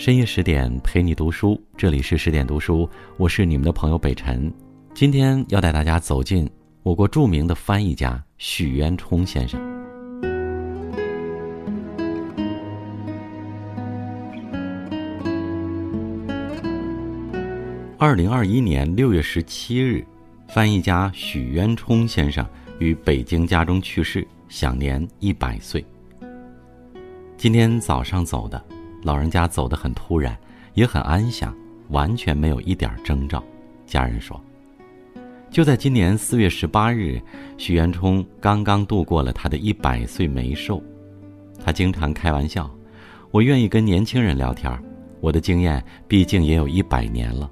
深夜十点陪你读书，这里是十点读书，我是你们的朋友北辰。今天要带大家走进我国著名的翻译家许渊冲先生。二零二一年六月十七日，翻译家许渊冲先生于北京家中去世，享年一百岁。今天早上走的。老人家走得很突然，也很安详，完全没有一点征兆。家人说，就在今年四月十八日，许渊冲刚刚度过了他的一百岁眉寿。他经常开玩笑：“我愿意跟年轻人聊天，我的经验毕竟也有一百年了。”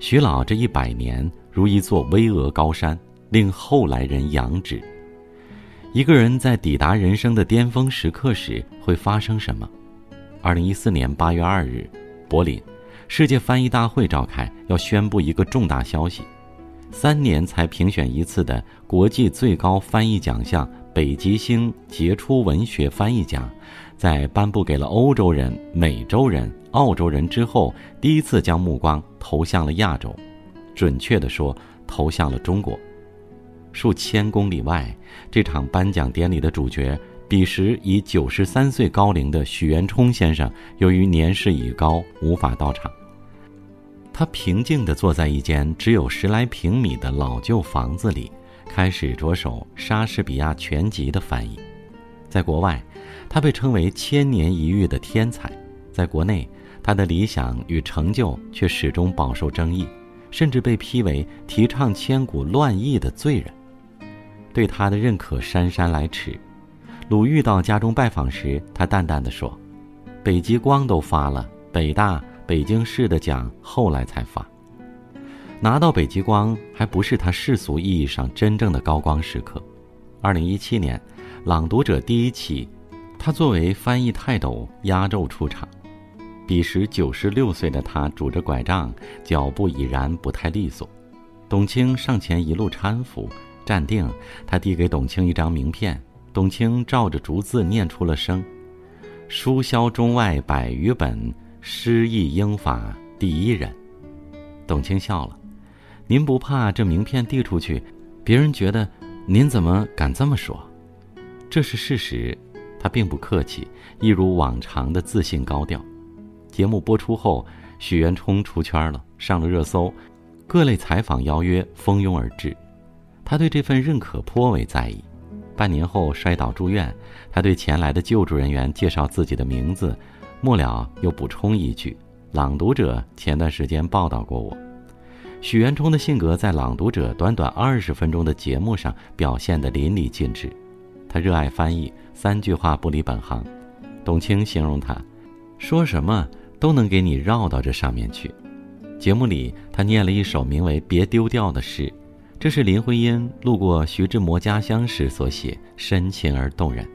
徐老这一百年如一座巍峨高山，令后来人仰止。一个人在抵达人生的巅峰时刻时，会发生什么？二零一四年八月二日，柏林，世界翻译大会召开，要宣布一个重大消息：三年才评选一次的国际最高翻译奖项——北极星杰出文学翻译奖，在颁布给了欧洲人、美洲人、澳洲人之后，第一次将目光投向了亚洲，准确地说，投向了中国。数千公里外，这场颁奖典礼的主角。彼时已九十三岁高龄的许渊冲先生，由于年事已高，无法到场。他平静地坐在一间只有十来平米的老旧房子里，开始着手莎士比亚全集的翻译。在国外，他被称为千年一遇的天才；在国内，他的理想与成就却始终饱受争议，甚至被批为提倡千古乱译的罪人。对他的认可姗姗来迟。鲁豫到家中拜访时，他淡淡的说：“北极光都发了，北大、北京市的奖后来才发。拿到北极光还不是他世俗意义上真正的高光时刻。”二零一七年，《朗读者》第一期，他作为翻译泰斗压轴出场。彼时九十六岁的他拄着拐杖，脚步已然不太利索。董卿上前一路搀扶，站定，他递给董卿一张名片。董卿照着逐字念出了声：“书销中外百余本，诗意英法第一人。”董卿笑了：“您不怕这名片递出去，别人觉得您怎么敢这么说？这是事实。”他并不客气，一如往常的自信高调。节目播出后，许渊冲出圈了，上了热搜，各类采访邀约蜂拥而至。他对这份认可颇为在意。半年后摔倒住院，他对前来的救助人员介绍自己的名字，末了又补充一句：“朗读者前段时间报道过我。”许渊冲的性格在《朗读者》短短二十分钟的节目上表现得淋漓尽致。他热爱翻译，三句话不离本行。董卿形容他，说什么都能给你绕到这上面去。节目里，他念了一首名为《别丢掉》的诗。这是林徽因路过徐志摩家乡时所写，深情而动人。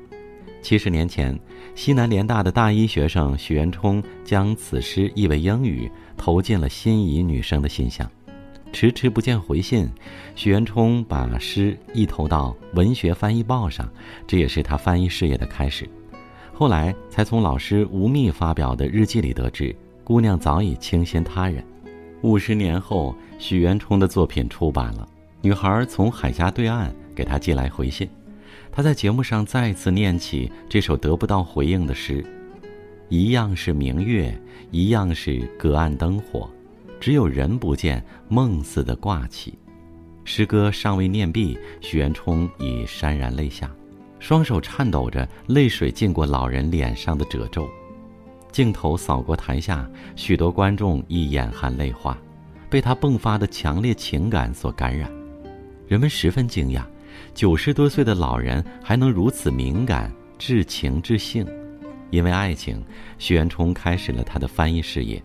七十年前，西南联大的大一学生许渊冲将此诗译为英语，投进了心仪女生的信箱。迟迟不见回信，许渊冲把诗一投到《文学翻译报》上，这也是他翻译事业的开始。后来才从老师吴宓发表的日记里得知，姑娘早已倾心他人。五十年后，许渊冲的作品出版了。女孩从海峡对岸给他寄来回信，他在节目上再次念起这首得不到回应的诗：“一样是明月，一样是隔岸灯火，只有人不见，梦似的挂起。”诗歌尚未念毕，许渊冲已潸然泪下，双手颤抖着，泪水浸过老人脸上的褶皱。镜头扫过台下，许多观众亦眼含泪花，被他迸发的强烈情感所感染。人们十分惊讶，九十多岁的老人还能如此敏感、至情至性。因为爱情，许渊冲开始了他的翻译事业。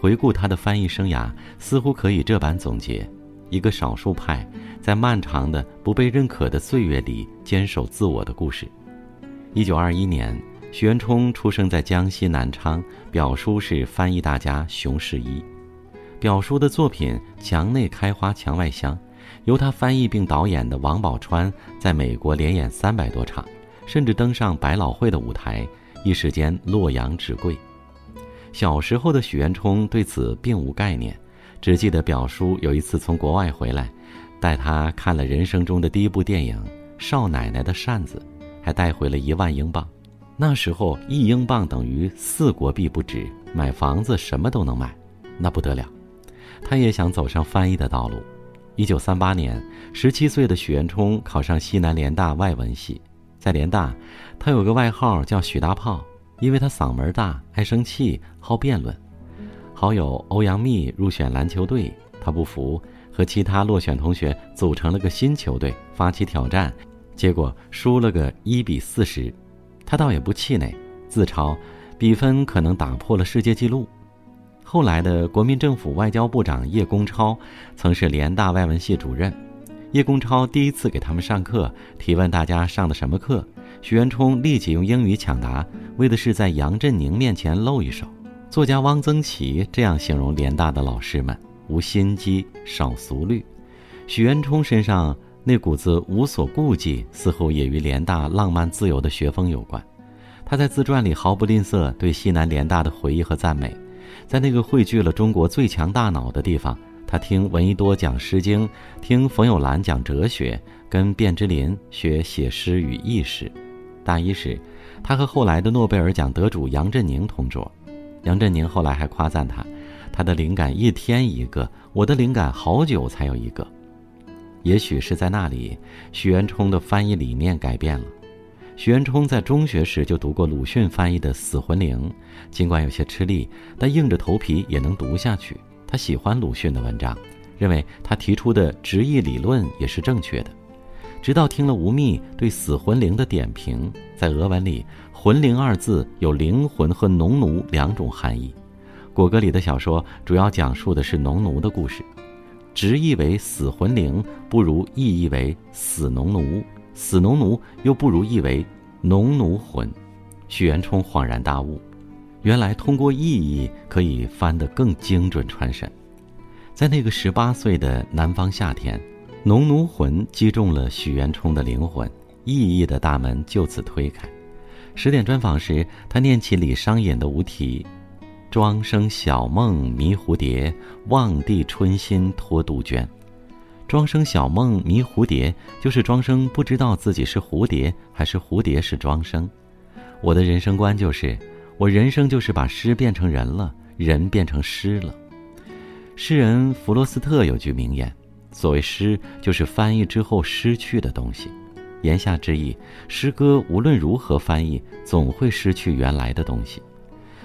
回顾他的翻译生涯，似乎可以这般总结：一个少数派在漫长的不被认可的岁月里坚守自我的故事。一九二一年，许渊冲出生在江西南昌，表叔是翻译大家熊世一。表叔的作品《墙内开花墙外香》。由他翻译并导演的王宝钏在美国连演三百多场，甚至登上百老汇的舞台，一时间洛阳纸贵。小时候的许渊冲对此并无概念，只记得表叔有一次从国外回来，带他看了人生中的第一部电影《少奶奶的扇子》，还带回了一万英镑。那时候一英镑等于四国币不止，买房子什么都能买，那不得了。他也想走上翻译的道路。一九三八年，十七岁的许渊冲考上西南联大外文系，在联大，他有个外号叫“许大炮”。因为他嗓门大，爱生气，好辩论。好友欧阳密入选篮球队，他不服，和其他落选同学组成了个新球队，发起挑战，结果输了个一比四十。他倒也不气馁，自嘲比分可能打破了世界纪录。后来的国民政府外交部长叶公超曾是联大外文系主任，叶公超第一次给他们上课，提问大家上的什么课。许渊冲立即用英语抢答，为的是在杨振宁面前露一手。作家汪曾祺这样形容联大的老师们：无心机，少俗虑。许渊冲身上那股子无所顾忌，似乎也与联大浪漫自由的学风有关。他在自传里毫不吝啬对西南联大的回忆和赞美。在那个汇聚了中国最强大脑的地方，他听闻一多讲《诗经》，听冯友兰讲哲学，跟卞之琳学写诗与意识。大一时，他和后来的诺贝尔奖得主杨振宁同桌。杨振宁后来还夸赞他：“他的灵感一天一个，我的灵感好久才有一个。”也许是在那里，许渊冲的翻译理念改变了。许渊冲在中学时就读过鲁迅翻译的《死魂灵》，尽管有些吃力，但硬着头皮也能读下去。他喜欢鲁迅的文章，认为他提出的直译理论也是正确的。直到听了吴宓对“死魂灵”的点评，在俄文里“魂灵”二字有灵魂和农奴两种含义。果戈里的小说主要讲述的是农奴的故事，直译为“死魂灵”不如意译为“死农奴”，死农奴又不如译为“农奴魂”。许渊冲恍然大悟，原来通过意义可以翻得更精准传神。在那个十八岁的南方夏天。农奴魂击中了许渊冲的灵魂，意义的大门就此推开。十点专访时，他念起李商隐的《无题》：“庄生晓梦迷蝴蝶，望帝春心托杜鹃。”庄生晓梦迷蝴蝶，就是庄生不知道自己是蝴蝶还是蝴蝶是庄生。我的人生观就是，我人生就是把诗变成人了，人变成诗了。诗人弗罗斯特有句名言。所谓诗，就是翻译之后失去的东西。言下之意，诗歌无论如何翻译，总会失去原来的东西。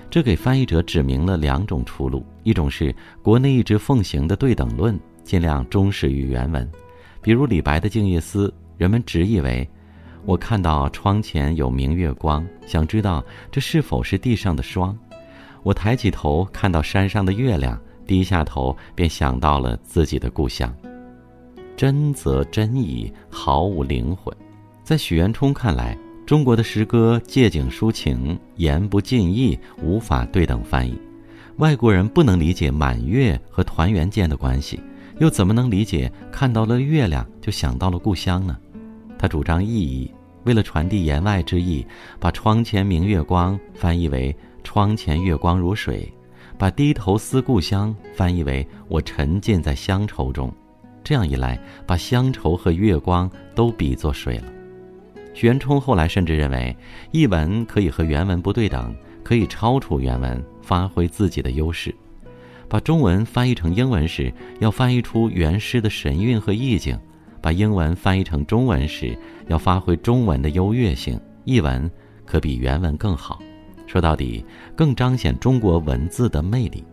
这给翻译者指明了两种出路：一种是国内一直奉行的对等论，尽量忠实于原文。比如李白的《静夜思》，人们直译为：“我看到窗前有明月光，想知道这是否是地上的霜。我抬起头看到山上的月亮，低下头便想到了自己的故乡。”真则真矣，毫无灵魂。在许渊冲看来，中国的诗歌借景抒情，言不尽意，无法对等翻译。外国人不能理解满月和团圆间的关系，又怎么能理解看到了月亮就想到了故乡呢？他主张意译，为了传递言外之意，把“窗前明月光”翻译为“窗前月光如水”，把“低头思故乡”翻译为“我沉浸在乡愁中”。这样一来，把乡愁和月光都比作水了。许渊冲后来甚至认为，译文可以和原文不对等，可以超出原文，发挥自己的优势。把中文翻译成英文时，要翻译出原诗的神韵和意境；把英文翻译成中文时，要发挥中文的优越性。译文可比原文更好，说到底，更彰显中国文字的魅力。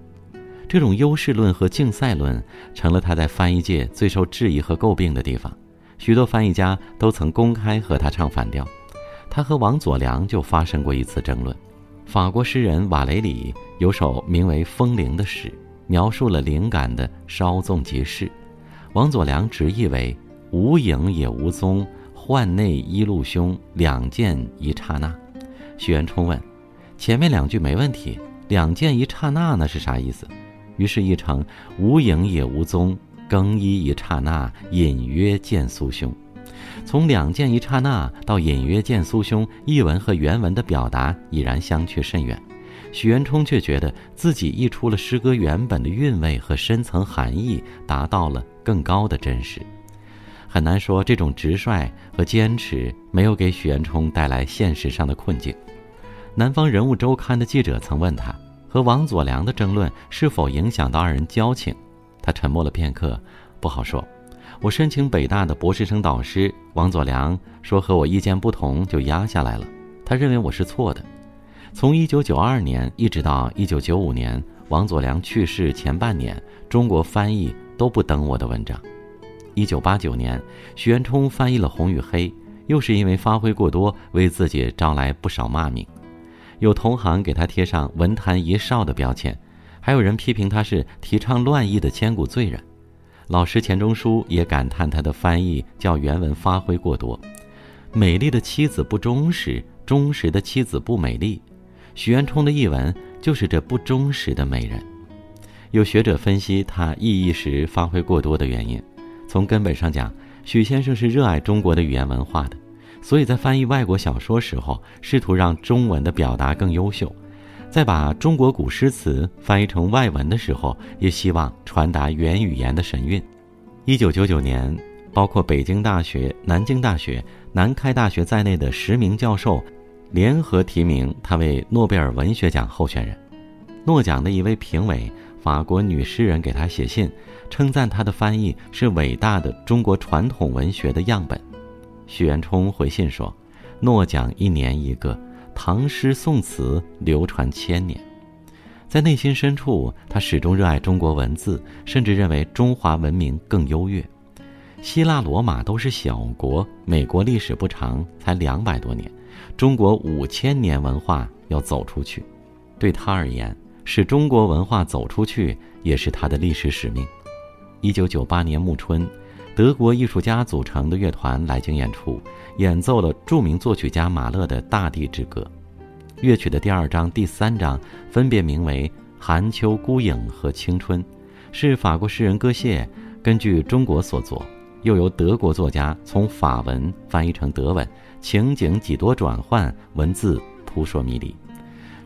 这种优势论和竞赛论成了他在翻译界最受质疑和诟病的地方，许多翻译家都曾公开和他唱反调。他和王佐良就发生过一次争论。法国诗人瓦雷里有首名为《风铃》的诗，描述了灵感的稍纵即逝。王佐良直译为“无影也无踪，幻内一路凶，两见一刹那”。许渊冲问：“前面两句没问题，两见一刹那呢是啥意思？”于是译成“无影也无踪，更衣一刹那，隐约见苏兄”。从“两见一刹那”到“隐约见苏兄”，译文和原文的表达已然相去甚远。许渊冲却觉得自己译出了诗歌原本的韵味和深层含义，达到了更高的真实。很难说这种直率和坚持没有给许渊冲带来现实上的困境。南方人物周刊的记者曾问他，和王佐良的争论是否影响到二人交情？他沉默了片刻，不好说。我申请北大的博士生导师王佐良说和我意见不同，就压下来了。他认为我是错的。从1992年一直到1995年，王佐良去世前半年，中国翻译都不登我的文章。1989年，许渊冲翻译了《红与黑》，又是因为发挥过多，为自己招来不少骂名。有同行给他贴上“文坛一少”的标签，还有人批评他是提倡乱译的千古罪人。老师钱钟书也感叹他的翻译较原文发挥过多。美丽的妻子不忠实，忠实的妻子不美丽。许渊冲的译文就是这不忠实的美人。有学者分析他译译时发挥过多的原因，从根本上讲，许先生是热爱中国的语言文化的，所以在翻译外国小说时候，试图让中文的表达更优秀。在把中国古诗词翻译成外文的时候，也希望传达原语言的神韵。一九九九年，包括北京大学、南京大学、南开大学在内的十名教授联合提名他为诺贝尔文学奖候选人。诺奖的一位评委，法国女诗人给他写信，称赞他的翻译是伟大的中国传统文学的样本。许渊冲回信说：“诺奖一年一个。”唐诗宋词流传千年，在内心深处，他始终热爱中国文字，甚至认为中华文明更优越。希腊、罗马都是小国，美国历史不长，才两百多年，中国五千年文化要走出去，对他而言，使中国文化走出去也是他的历史使命。一九九八年暮春。德国艺术家组成的乐团来京演出，演奏了著名作曲家马勒的《大地之歌》。乐曲的第二章、第三章分别名为《寒秋孤影》和《青春》，是法国诗人歌谢根据中国所作，又由德国作家从法文翻译成德文，情景几多转换，文字扑朔迷离。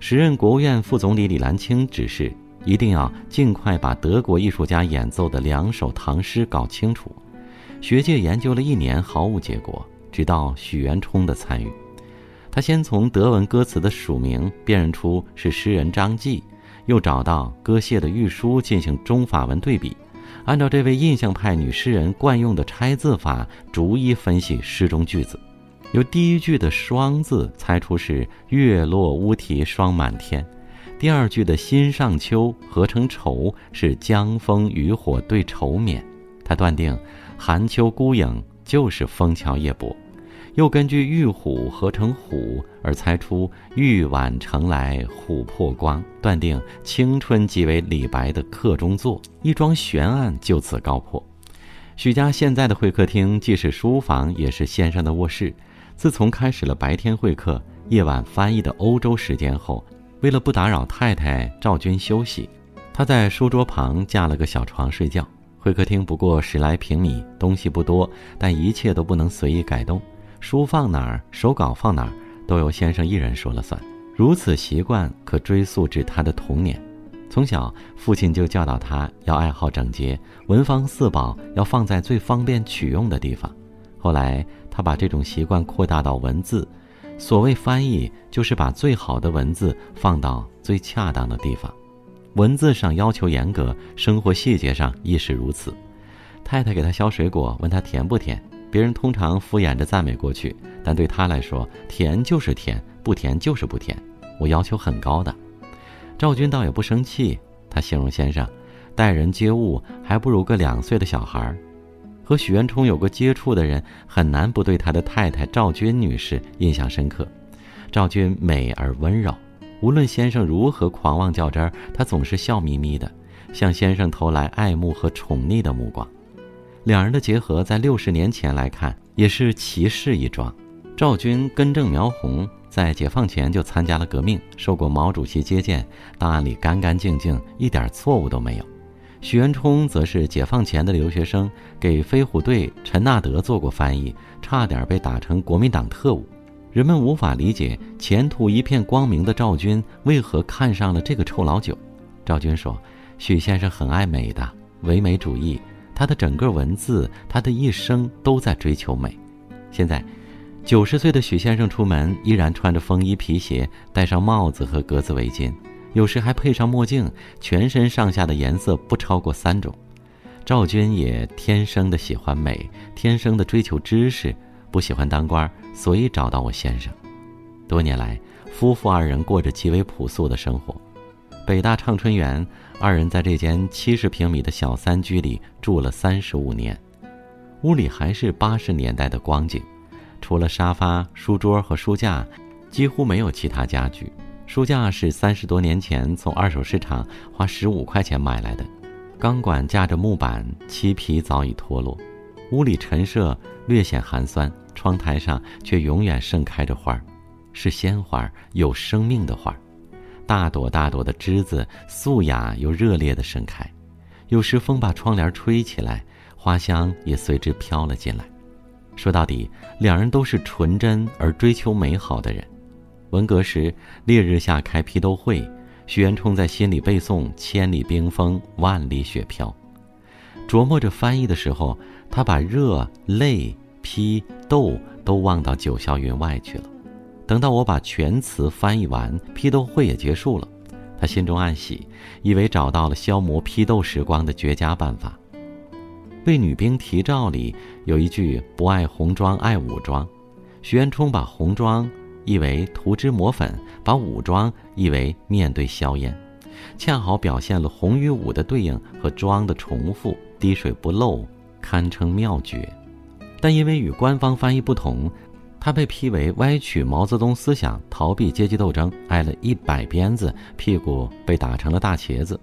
时任国务院副总理李兰清指示，一定要尽快把德国艺术家演奏的两首唐诗搞清楚。学界研究了一年，毫无结果。直到许渊冲的参与，他先从德文歌词的署名辨认出是诗人张继，又找到歌谢的御书进行中法文对比，按照这位印象派女诗人惯用的拆字法，逐一分析诗中句子，由第一句的“霜”字猜出是“月落乌啼霜满天”，第二句的“心上秋”合成“愁”是“江枫渔火对愁眠”，他断定。寒秋孤影就是枫桥夜泊，又根据玉虎合成虎而猜出玉碗盛来琥珀光，断定青春即为李白的课中作，一桩悬案就此告破。许家现在的会客厅既是书房，也是先生的卧室。自从开始了白天会客、夜晚翻译的欧洲时间后，为了不打扰太太赵军休息，他在书桌旁架了个小床睡觉。会客厅不过十来平米，东西不多，但一切都不能随意改动。书放哪儿，手稿放哪儿，都由先生一人说了算。如此习惯可追溯至他的童年。从小，父亲就教导他要爱好整洁，文房四宝要放在最方便取用的地方。后来，他把这种习惯扩大到文字。所谓翻译，就是把最好的文字放到最恰当的地方。文字上要求严格，生活细节上亦是如此。太太给他削水果，问他甜不甜，别人通常敷衍着赞美过去，但对他来说，甜就是甜，不甜就是不甜。我要求很高的。赵军倒也不生气，他形容先生，待人接物还不如个两岁的小孩。和许渊冲有过接触的人，很难不对他的太太赵军女士印象深刻。赵军美而温柔。无论先生如何狂妄较真儿，他总是笑眯眯的，向先生投来爱慕和宠溺的目光。两人的结合，在六十年前来看，也是奇事一桩。赵军根正苗红，在解放前就参加了革命，受过毛主席接见，档案里干干净净，一点错误都没有。许渊冲则是解放前的留学生，给飞虎队陈纳德做过翻译，差点被打成国民党特务。人们无法理解前途一片光明的赵军为何看上了这个臭老九。赵军说：“许先生很爱美的唯美主义，他的整个文字，他的一生都在追求美。现在，九十岁的许先生出门依然穿着风衣皮鞋，戴上帽子和格子围巾，有时还配上墨镜，全身上下的颜色不超过三种。赵军也天生的喜欢美，天生的追求知识。”不喜欢当官，所以找到我先生。多年来，夫妇二人过着极为朴素的生活。北大畅春园，二人在这间七十平米的小三居里住了三十五年。屋里还是八十年代的光景，除了沙发、书桌和书架，几乎没有其他家具。书架是三十多年前从二手市场花十五块钱买来的，钢管架着木板，漆皮早已脱落。屋里陈设略显寒酸。窗台上却永远盛开着花是鲜花有生命的花大朵大朵的枝子素雅又热烈地盛开，有时风把窗帘吹起来，花香也随之飘了进来。说到底，两人都是纯真而追求美好的人。文革时，烈日下开批斗会，许渊冲在心里背诵“千里冰封，万里雪飘”，琢磨着翻译的时候，他把热泪。批斗都忘到九霄云外去了。等到我把全词翻译完，批斗会也结束了，他心中暗喜，以为找到了消磨批斗时光的绝佳办法。为女兵提照里有一句“不爱红妆爱武装”，徐元冲把红妆译为涂脂抹粉，把武装译为面对硝烟，恰好表现了红与武的对应和妆的重复，滴水不漏，堪称妙绝。但因为与官方翻译不同，他被批为歪曲毛泽东思想、逃避阶级斗争，挨了一百鞭子，屁股被打成了大茄子，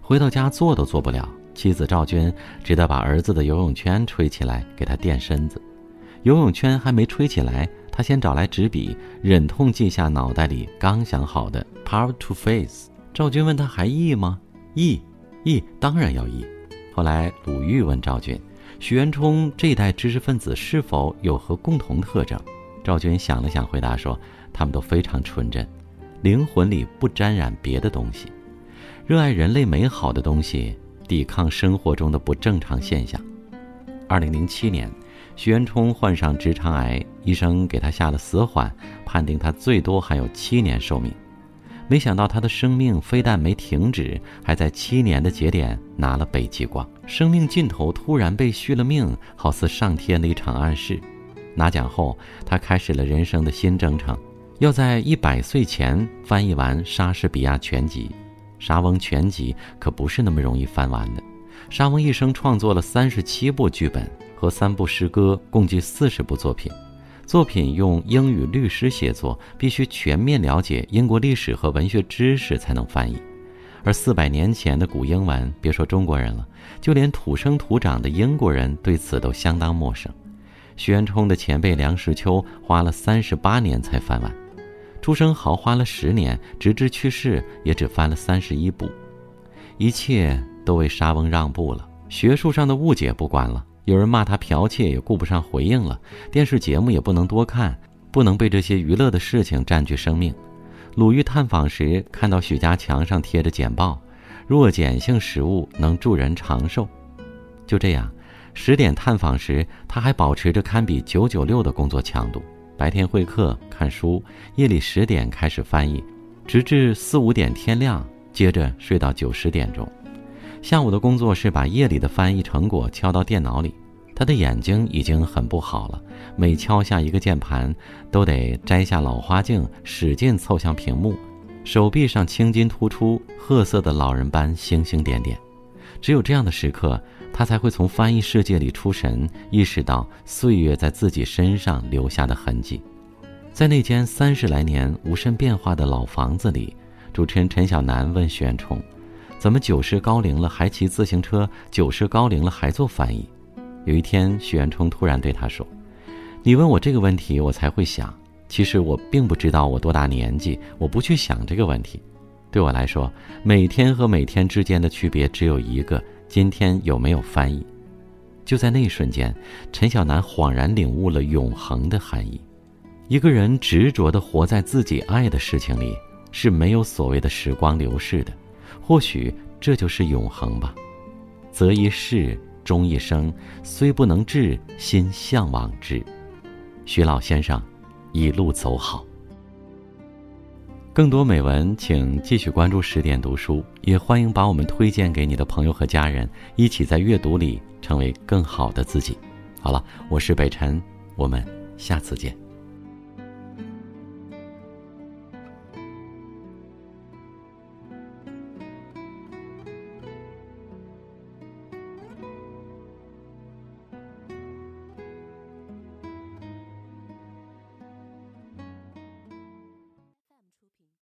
回到家坐都坐不了。妻子赵军只得把儿子的游泳圈吹起来给他垫身子。游泳圈还没吹起来，他先找来纸笔，忍痛记下脑袋里刚想好的 “power to face”。赵军问他还译吗？译，译，当然要译。后来鲁豫问赵军。许渊冲这一代知识分子是否有何共同特征？赵军想了想，回答说：“他们都非常纯真，灵魂里不沾染别的东西，热爱人类美好的东西，抵抗生活中的不正常现象。”二零零七年，许渊冲患上直肠癌，医生给他下了死缓，判定他最多还有七年寿命。没想到他的生命非但没停止，还在七年的节点拿了北极光。生命尽头突然被续了命，好似上天的一场暗示。拿奖后，他开始了人生的新征程，要在一百岁前翻译完莎士比亚全集。莎翁全集可不是那么容易翻完的。莎翁一生创作了三十七部剧本和三部诗歌，共计四十部作品。作品用英语律师写作，必须全面了解英国历史和文学知识才能翻译。而四百年前的古英文，别说中国人了，就连土生土长的英国人对此都相当陌生。徐元冲的前辈梁实秋花了三十八年才翻完，朱生豪花了十年，直至去世也只翻了三十一部。一切都为沙翁让步了，学术上的误解不管了。有人骂他剽窃，也顾不上回应了。电视节目也不能多看，不能被这些娱乐的事情占据生命。鲁豫探访时，看到许家墙上贴着简报：弱碱性食物能助人长寿。就这样，十点探访时，他还保持着堪比九九六的工作强度。白天会客、看书，夜里十点开始翻译，直至四五点天亮，接着睡到九十点钟。下午的工作是把夜里的翻译成果敲到电脑里。他的眼睛已经很不好了，每敲下一个键盘，都得摘下老花镜，使劲凑向屏幕。手臂上青筋突出，褐色的老人斑星星点点。只有这样的时刻，他才会从翻译世界里出神，意识到岁月在自己身上留下的痕迹。在那间三十来年无甚变化的老房子里，主持人陈小南问许冲。怎么九十高龄了还骑自行车？九十高龄了还做翻译？有一天，许元冲突然对他说：“你问我这个问题，我才会想。其实我并不知道我多大年纪，我不去想这个问题。对我来说，每天和每天之间的区别只有一个：今天有没有翻译。”就在那一瞬间，陈小南恍然领悟了永恒的含义。一个人执着的活在自己爱的事情里，是没有所谓的时光流逝的。或许这就是永恒吧。择一事，终一生，虽不能至，心向往之。徐老先生，一路走好。更多美文，请继续关注十点读书，也欢迎把我们推荐给你的朋友和家人，一起在阅读里成为更好的自己。好了，我是北辰，我们下次见。